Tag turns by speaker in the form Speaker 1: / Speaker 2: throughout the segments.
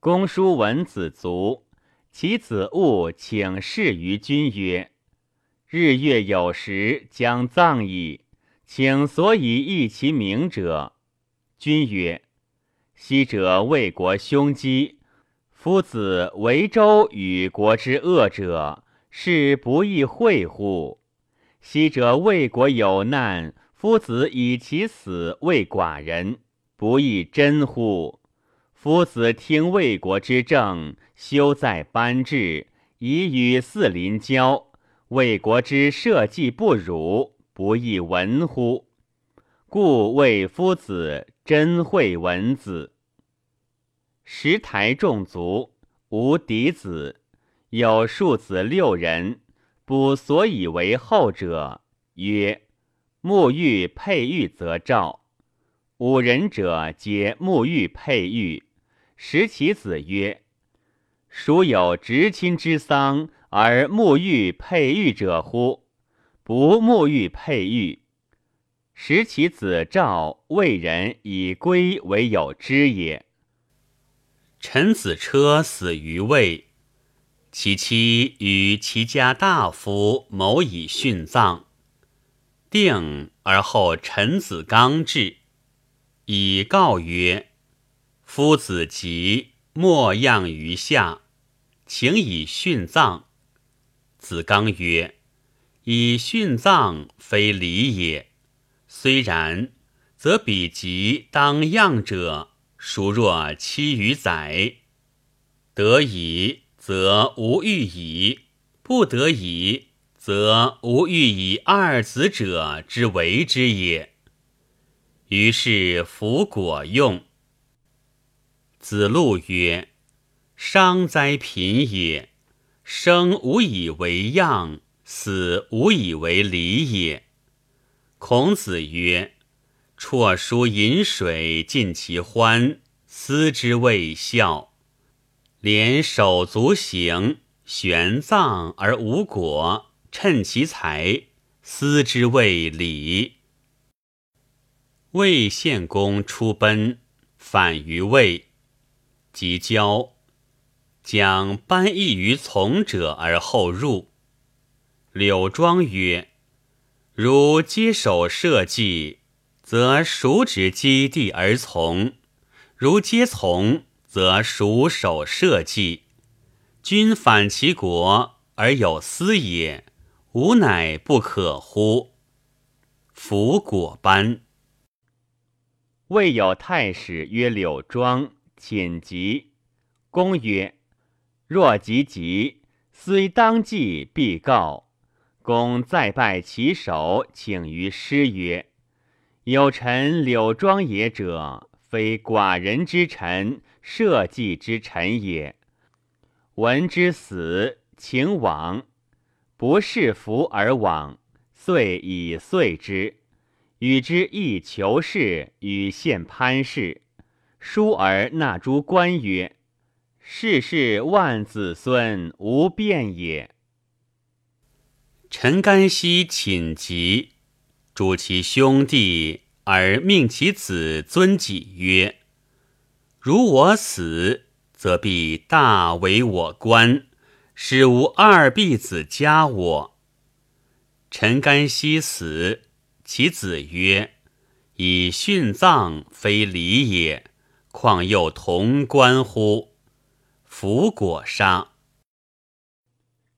Speaker 1: 公叔闻子卒，其子务请示于君曰：“日月有时，将葬矣，请所以议其名者。”君曰：“昔者魏国凶饥，夫子为周与国之恶者，是不亦会乎？昔者魏国有难。”夫子以其死为寡人，不亦真乎？夫子听魏国之政，修在班至，以与四邻交。魏国之社稷不辱，不亦闻乎？故谓夫子真惠文子。十台众族，无嫡子，有庶子六人。不所以为后者，曰。沐浴佩玉则赵，五人者皆沐浴佩玉。食其子曰：“孰有执亲之丧而沐浴佩玉者乎？不沐浴佩玉。”食其子赵魏人以归为有之也。
Speaker 2: 陈子车死于魏，其妻与其家大夫谋以殉葬。定而后，陈子刚至，以告曰：“夫子疾，莫恙于下，请以殉葬。”子刚曰：“以殉葬，非礼也。虽然，则彼疾当恙者，孰若七余载？得以，则无欲矣；不得已。”则无欲以二子者之为之也。于是服果用。子路曰：“伤哉贫也！生无以为样，死无以为礼也。”孔子曰：“辍书饮水，尽其欢，斯之谓孝。连手足行，玄葬而无果。”趁其才，思之谓礼。魏献公出奔，反于魏，即交，将班邑于从者而后入。柳庄曰：“如接手社稷，则孰执基地而从？如皆从，则孰守社稷？君反其国而有私也。”吾乃不可乎？夫果班。
Speaker 1: 未有太史曰柳庄，请疾。公曰：“若及疾，虽当祭，必告。”公再拜其首，请于师曰：“有臣柳庄也者，非寡人之臣，社稷之臣也。闻之死，请往。”不是服而往，遂以遂之。与之亦求是，与献潘氏。叔而纳诸官曰：“世世万子孙无变也。”
Speaker 2: 陈干熙寝疾，主其兄弟，而命其子尊己曰：“如我死，则必大为我官。”使无二婢子加我。陈干熙死，其子曰：“以殉葬，非礼也，况又同观乎？”弗果杀。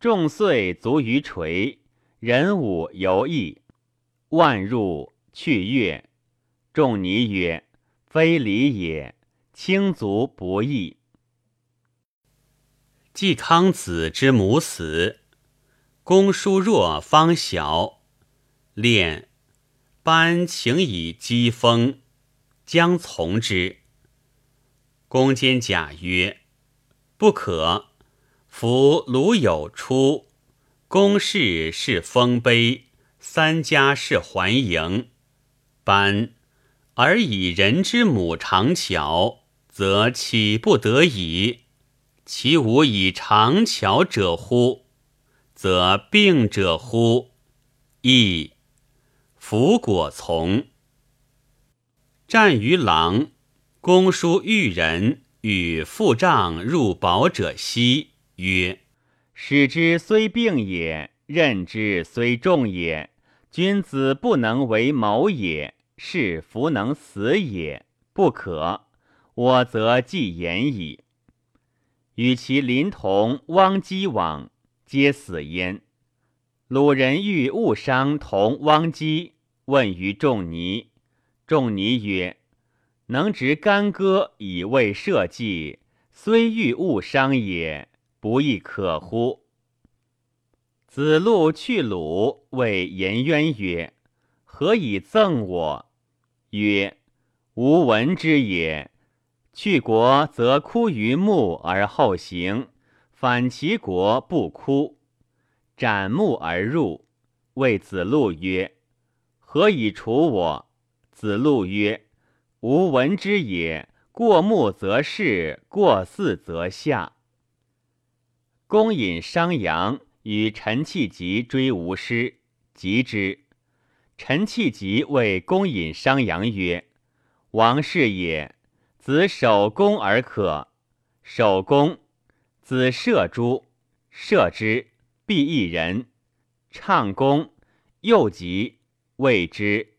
Speaker 1: 众岁卒于垂，人武游弋，万入去月。仲尼曰：“非礼也，轻足不义。”
Speaker 2: 季康子之母死，公叔若方小，练班请以讥封，将从之。公坚甲曰：“不可。夫鲁有出，公室是丰碑，三家是还迎。班而以人之母长巧，则岂不得已？”其无以长巧者乎？则病者乎？亦弗果从。战于狼，公叔遇人与腹胀入保者息，曰：“
Speaker 1: 使之虽病也，任之虽重也，君子不能为谋也，是弗能死也，不可。我则既言矣。与其临潼汪姬往，皆死焉。鲁人欲误伤同汪姬，问于仲尼，仲尼曰。”能执干戈以为社稷，虽欲误伤也，不亦可乎？子路去鲁，谓颜渊曰：“何以赠我？”曰：“吾闻之也。去国则哭于目而后行，反其国不哭，斩木而入。”谓子路曰：“何以处我？”子路曰：吾闻之也，过目则视，过四则下。公引商阳与陈弃疾追吴师，及之。陈弃疾谓公引商阳曰：“王氏也，子守公而可。守公，子射诸，射之，必一人。唱公，又及，谓之，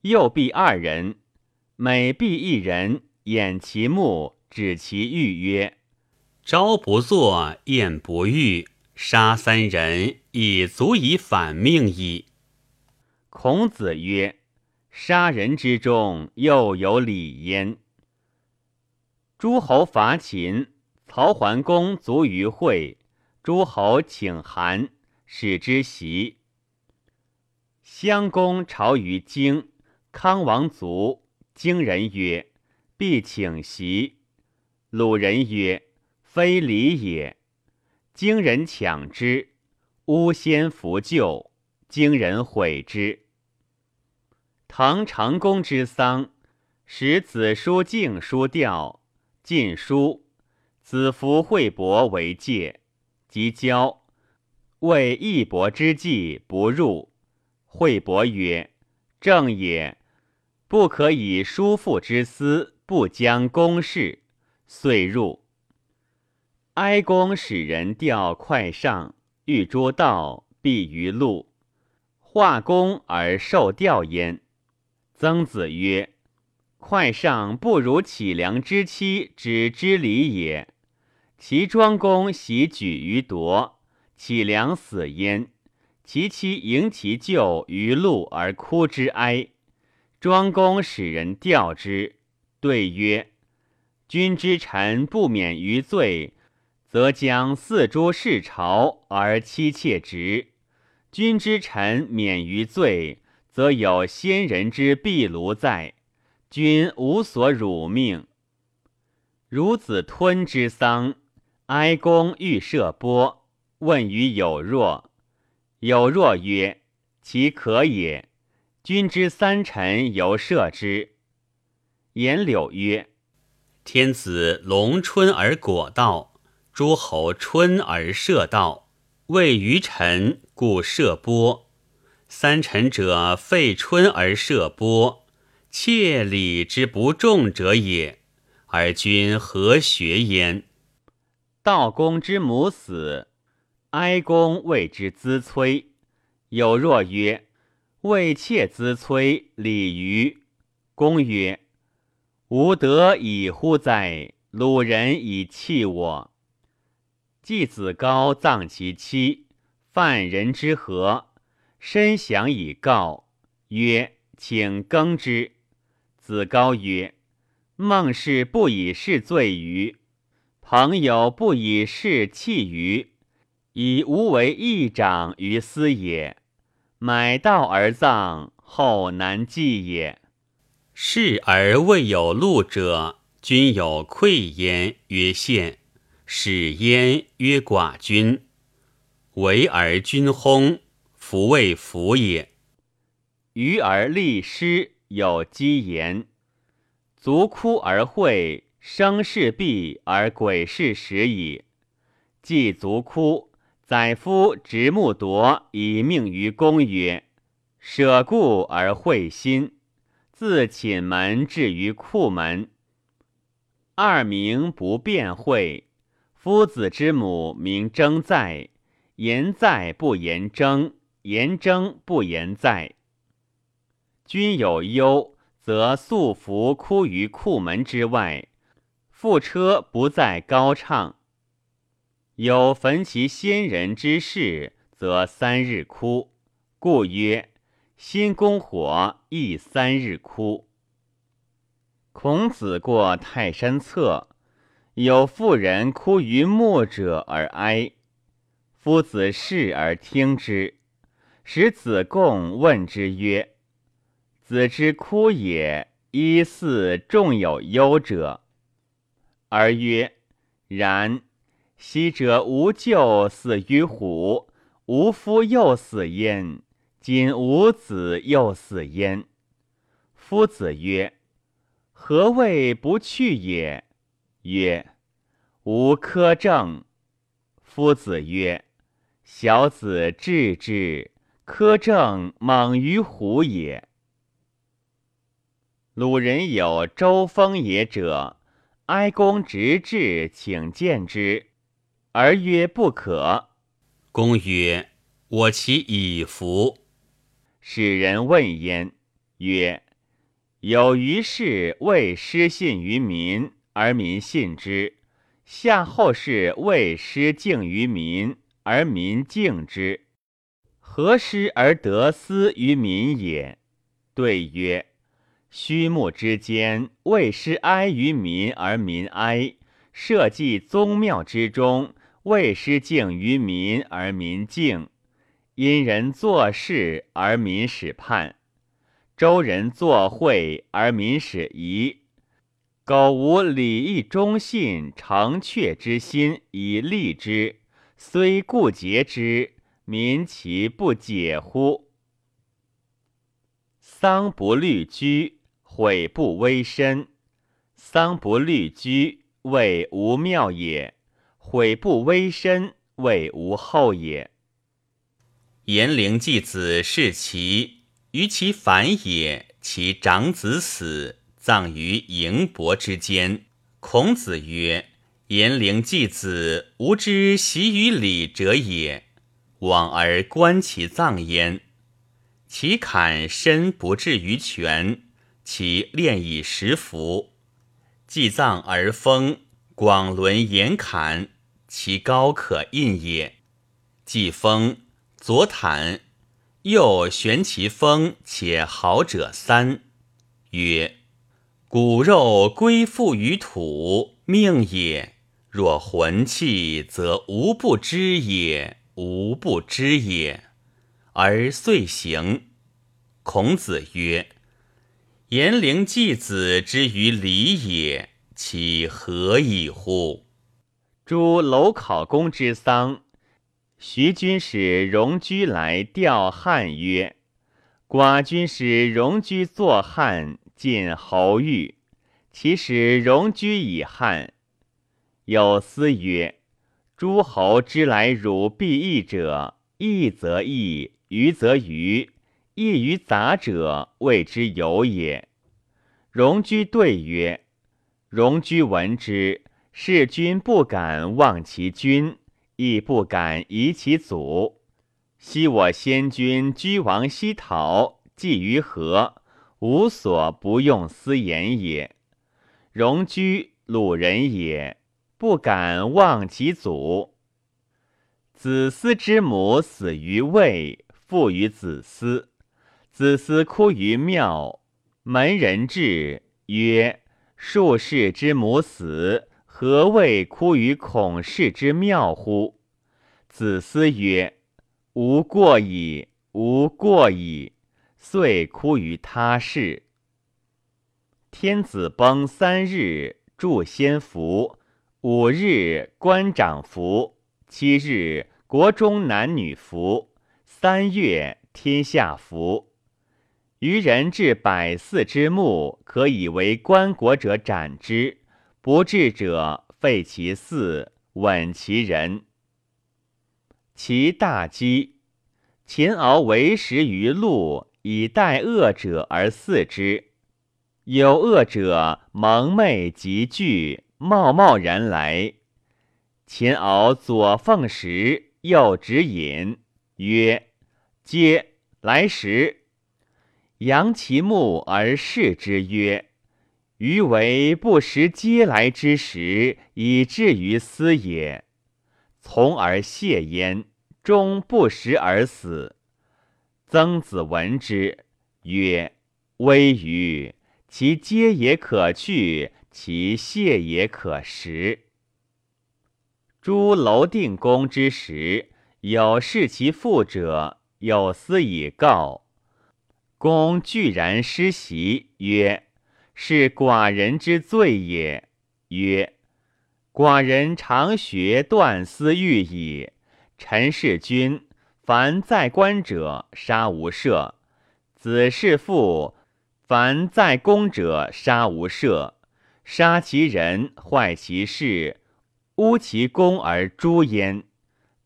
Speaker 1: 右必二人。”每必一人，掩其目，指其欲曰：“
Speaker 2: 朝不作，宴不欲，杀三人，已足以反命矣。”
Speaker 1: 孔子曰：“杀人之中，又有礼焉。”诸侯伐秦，曹桓公卒于会，诸侯请韩，使之席。襄公朝于京，康王卒。荆人曰：“必请席。”鲁人曰：“非礼也。”荆人抢之，诬先弗救，荆人毁之。唐长公之丧，使子叔敬书吊，晋书，子服惠伯为戒，即交，为义伯之计不入。惠伯曰：“正也。”不可以叔父之私，不将公事，遂入。哀公使人吊快上，欲诸道，必于路。化公而受吊焉。曾子曰：“快上不如乞梁之妻之之礼也。其庄公喜举于夺，乞梁死焉，其妻迎其舅于路而哭之哀。”庄公使人吊之，对曰：“君之臣不免于罪，则将四诸事朝而妻妾直；君之臣免于罪，则有先人之壁炉在，君无所辱命。孺子吞之丧，哀公欲射波，问于有若，有若曰：‘其可也。’”君之三臣犹射之。颜柳曰：“
Speaker 2: 天子龙春而果道，诸侯春而射道。谓于臣，故射波。三臣者废春而射波，切礼之不重者也。而君何学焉？”
Speaker 1: 道公之母死，哀公谓之咨催。有若曰。为妾资催，礼于公曰：“吾得以乎哉？鲁人以弃我。”季子高葬其妻，犯人之何？身降以告，曰：“请更之。”子高曰：“孟氏不以是罪于朋友，不以是弃于，以无为义长于斯也。”买道而葬，后难继也。
Speaker 2: 是而未有禄者，君有愧焉，曰献；使焉，曰寡君。为而君薨，弗谓福也。
Speaker 1: 愚而立师，有积言；足哭而会，生事毕而鬼事始矣。既足哭。宰夫执木铎以命于公曰：“舍故而会心，自寝门至于库门。”二名不辩会。夫子之母名征在，言在不言征，言征不言在。君有忧，则素服哭于库门之外，复车不在高唱。有焚其先人之事，则三日哭，故曰：心公火，亦三日哭。孔子过泰山侧。有妇人哭于末者而哀，夫子视而听之，使子贡问之曰：“子之哭也，依似众有忧者。”而曰：“然。昔者无舅死于虎，无夫又死焉，今无子又死焉。”夫子曰：“何谓不去也？”曰：“无苛政。”夫子曰：“小子志之，苛政莽于虎也。”鲁人有周封也者，哀公直至，请见之，而曰不可。
Speaker 2: 公曰：“我其以服。”
Speaker 1: 使人问焉，曰：“有于事未失信于民。”而民信之，夏后氏未失敬于民，而民敬之，何失而得斯于民也？对曰：虚木之间，未失哀于民而民哀；社稷宗庙之中，未失敬于民而民敬。因人做事而民始叛，周人作会而民始疑。苟无礼义忠信诚确之心以立之，虽固节之，民其不解乎？丧不虑居，毁不危身。丧不虑居，谓无庙也；毁不微身，谓无后也。
Speaker 2: 颜陵季子弑其，于其反也，其长子死。葬于营伯之间。孔子曰：“颜陵季子，吾知习于礼者也。往而观其葬焉，其坎深不至于全，其练以食服。祭葬而封，广轮严坎，其高可印也。既封，左袒，右悬其封，且好者三。曰。”骨肉归附于土，命也；若魂气，则无不知也，无不知也，而遂行。孔子曰：“颜陵季子之于礼也，其何以乎？”
Speaker 1: 诸楼考公之丧，徐君使荣居来吊汉曰：“寡君使荣居作汉。”晋侯玉，其使荣居以汉。有司曰：“诸侯之来汝必义者，义则义，愚则愚。义于杂者，谓之有也。”荣居对曰：“荣居闻之，士君不敢忘其君，亦不敢疑其祖。昔我先君居王西讨，祭于河。”无所不用私言也。荣居鲁人也，不敢忘其祖。子思之母死于魏，父于子思。子思哭于庙，门人至，曰：“术士之母死，何谓哭于孔氏之庙乎？”子思曰：“无过矣，无过矣。”遂哭于他室。天子崩三日，祝先服；五日，官长服；七日，国中男女服；三月，天下服。愚人至百祀之墓，可以为棺椁者斩之；不至者，废其祀，稳其人。其大饥，秦敖为食于鹿。以待恶者而祀之，有恶者蒙昧及惧，贸贸然来。秦敖左奉食，右执饮，曰：“嗟，来食。”扬其目而视之曰：“余为不食嗟来之食，以至于斯也。”从而谢焉，终不食而死。曾子闻之，曰：“微于其嗟也可去，其谢也可食。”诸楼定公之时，有视其父者，有司以告。公惧然失席，曰：“是寡人之罪也。”曰：“寡人常学断丝欲矣。陈氏君，凡在官者，杀无赦；子弑父，凡在公者，杀无赦。杀其人，坏其事，污其功而诛焉。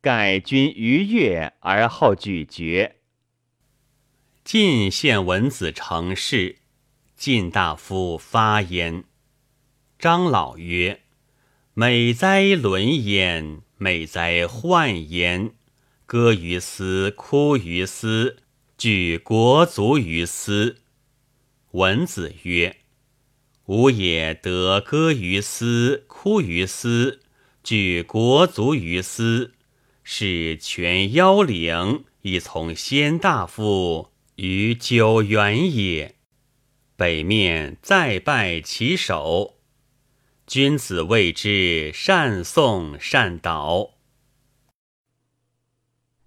Speaker 1: 盖君逾越而后举绝。”
Speaker 2: 晋献文子成事，晋大夫发焉。张老曰：“美哉伦焉！美哉患焉！歌于斯，哭于斯，举国足于斯。”文子曰：“吾也得歌于斯，哭于斯，举国足于斯，是全妖灵，以从先大夫。”于九原也，北面再拜其首。君子谓之善颂善导。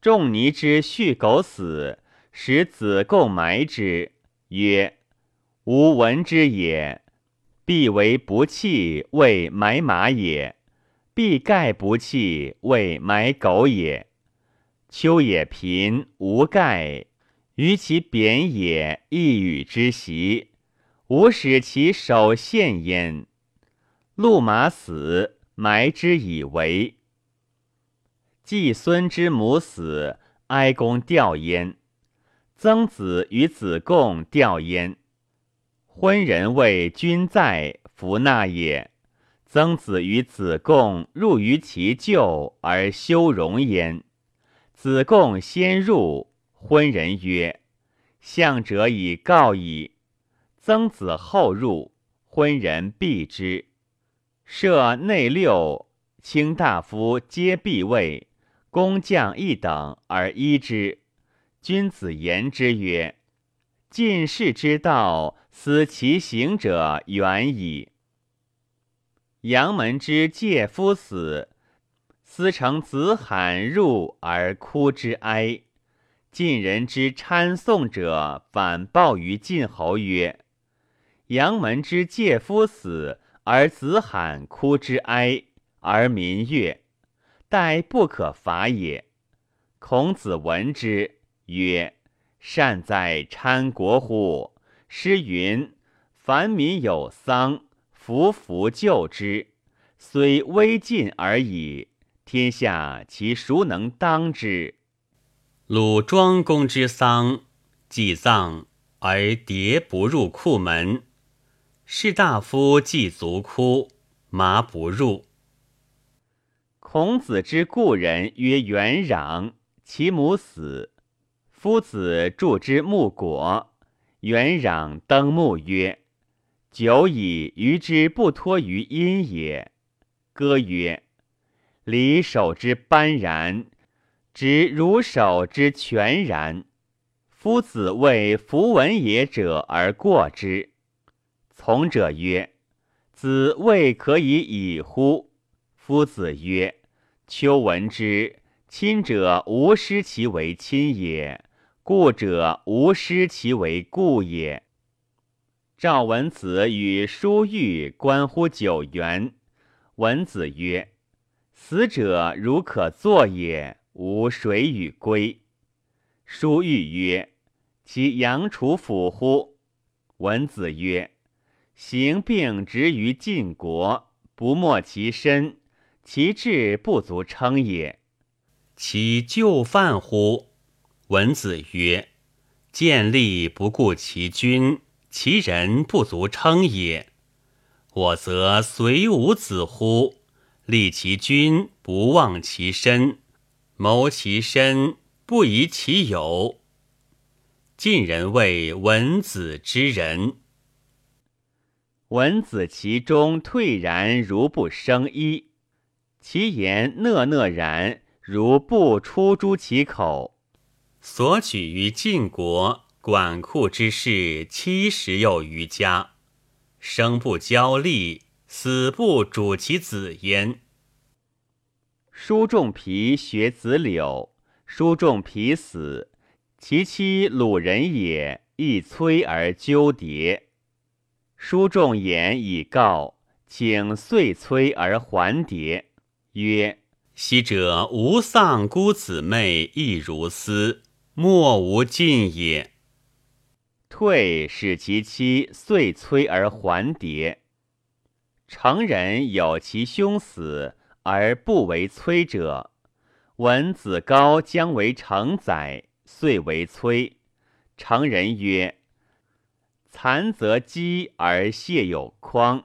Speaker 1: 仲尼之续狗死，使子贡埋之，曰：“吾闻之也。必为不弃，为埋马也；必盖不弃，为埋狗也。秋也贫，无盖。”于其贬也，一与之习，吾使其首献焉。鹿马死，埋之以为。季孙之母死，哀公吊焉。曾子与子贡吊焉。昏人谓君在，弗纳也。曾子与子贡入于其咎而修容焉。子贡先入。昏人曰：“相者以告矣。”曾子后入，昏人避之。设内六，卿大夫皆必位，工匠一等而依之。君子言之曰：“进士之道，思其行者远矣。”阳门之介夫死，思成子罕入而哭之哀。晋人之参送者，反报于晋侯曰：“阳门之介夫死，而子罕哭之哀，而民悦，待不可伐也。”孔子闻之曰：“善哉参国乎！诗云：‘凡民有丧，夫妇救之，虽微尽而已。天下其孰能当之？’”
Speaker 2: 鲁庄公之丧，祭葬而蝶不入库门；士大夫既足哭，麻不入。
Speaker 1: 孔子之故人曰元壤，其母死，夫子助之木果。元壤登木曰：“久矣，余之不托于阴也。”歌曰：“离手之斑然。”执如手之全然，夫子谓弗闻也者而过之。从者曰：“子未可以已乎？”夫子曰：“秋闻之，亲者无失其为亲也，故者无失其为故也。”赵文子与叔玉关乎九原，文子曰：“死者如可作也。”无水与归。叔玉曰：“其阳处府乎？”文子曰：“行病执于晋国，不没其身，其志不足称也。”
Speaker 2: 其就犯乎？文子曰：“见利不顾其君，其人不足称也。”我则随吾子乎？立其君，不忘其身；谋其身，不疑其友。晋人谓文子之人。
Speaker 1: 文子其中退然如不生衣，其言讷讷然如不出诸其口。
Speaker 2: 所举于晋国管库之事七十有余家，生不交力，死不主其子焉。
Speaker 1: 叔仲皮学子柳，叔仲皮死，其妻鲁人也，亦摧而纠迭。书仲言以告，请遂催而还迭，曰：“
Speaker 2: 昔者吾丧孤姊妹，亦如斯，莫无尽也。”
Speaker 1: 退使其妻遂催而还迭。成人有其兄死而不为催者，闻子高将为成宰，遂为催。成人曰。残则饥而谢有匡，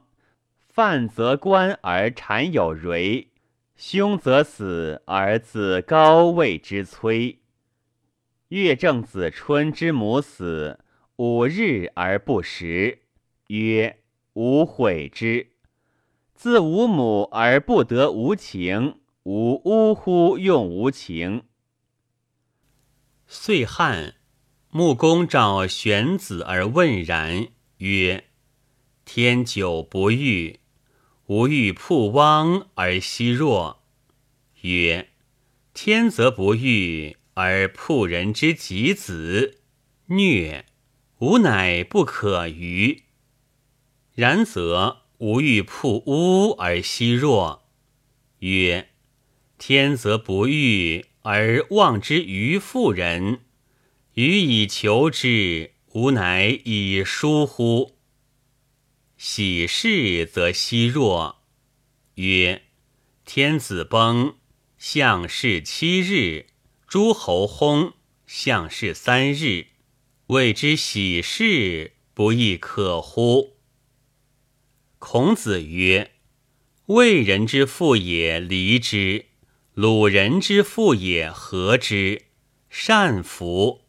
Speaker 1: 犯则官而产有蕤，兄则死而子高位之催。月正子春之母死，五日而不食，曰：吾悔之。自无母而不得无情，吾呜呼用无情。
Speaker 2: 岁汉。穆公召玄子而问然曰：“天久不遇，吾欲曝汪而息若。”曰：“天则不遇而曝人之己子，虐，吾乃不可于。然则吾欲曝乌而息若。”曰：“天则不遇而望之于妇人。”予以求之，吾乃以疏乎？喜事则息若。曰：天子崩，相事七日；诸侯薨，相事三日。谓之喜事，不亦可乎？孔子曰：魏人之父也，离之；鲁人之父也，和之。善服。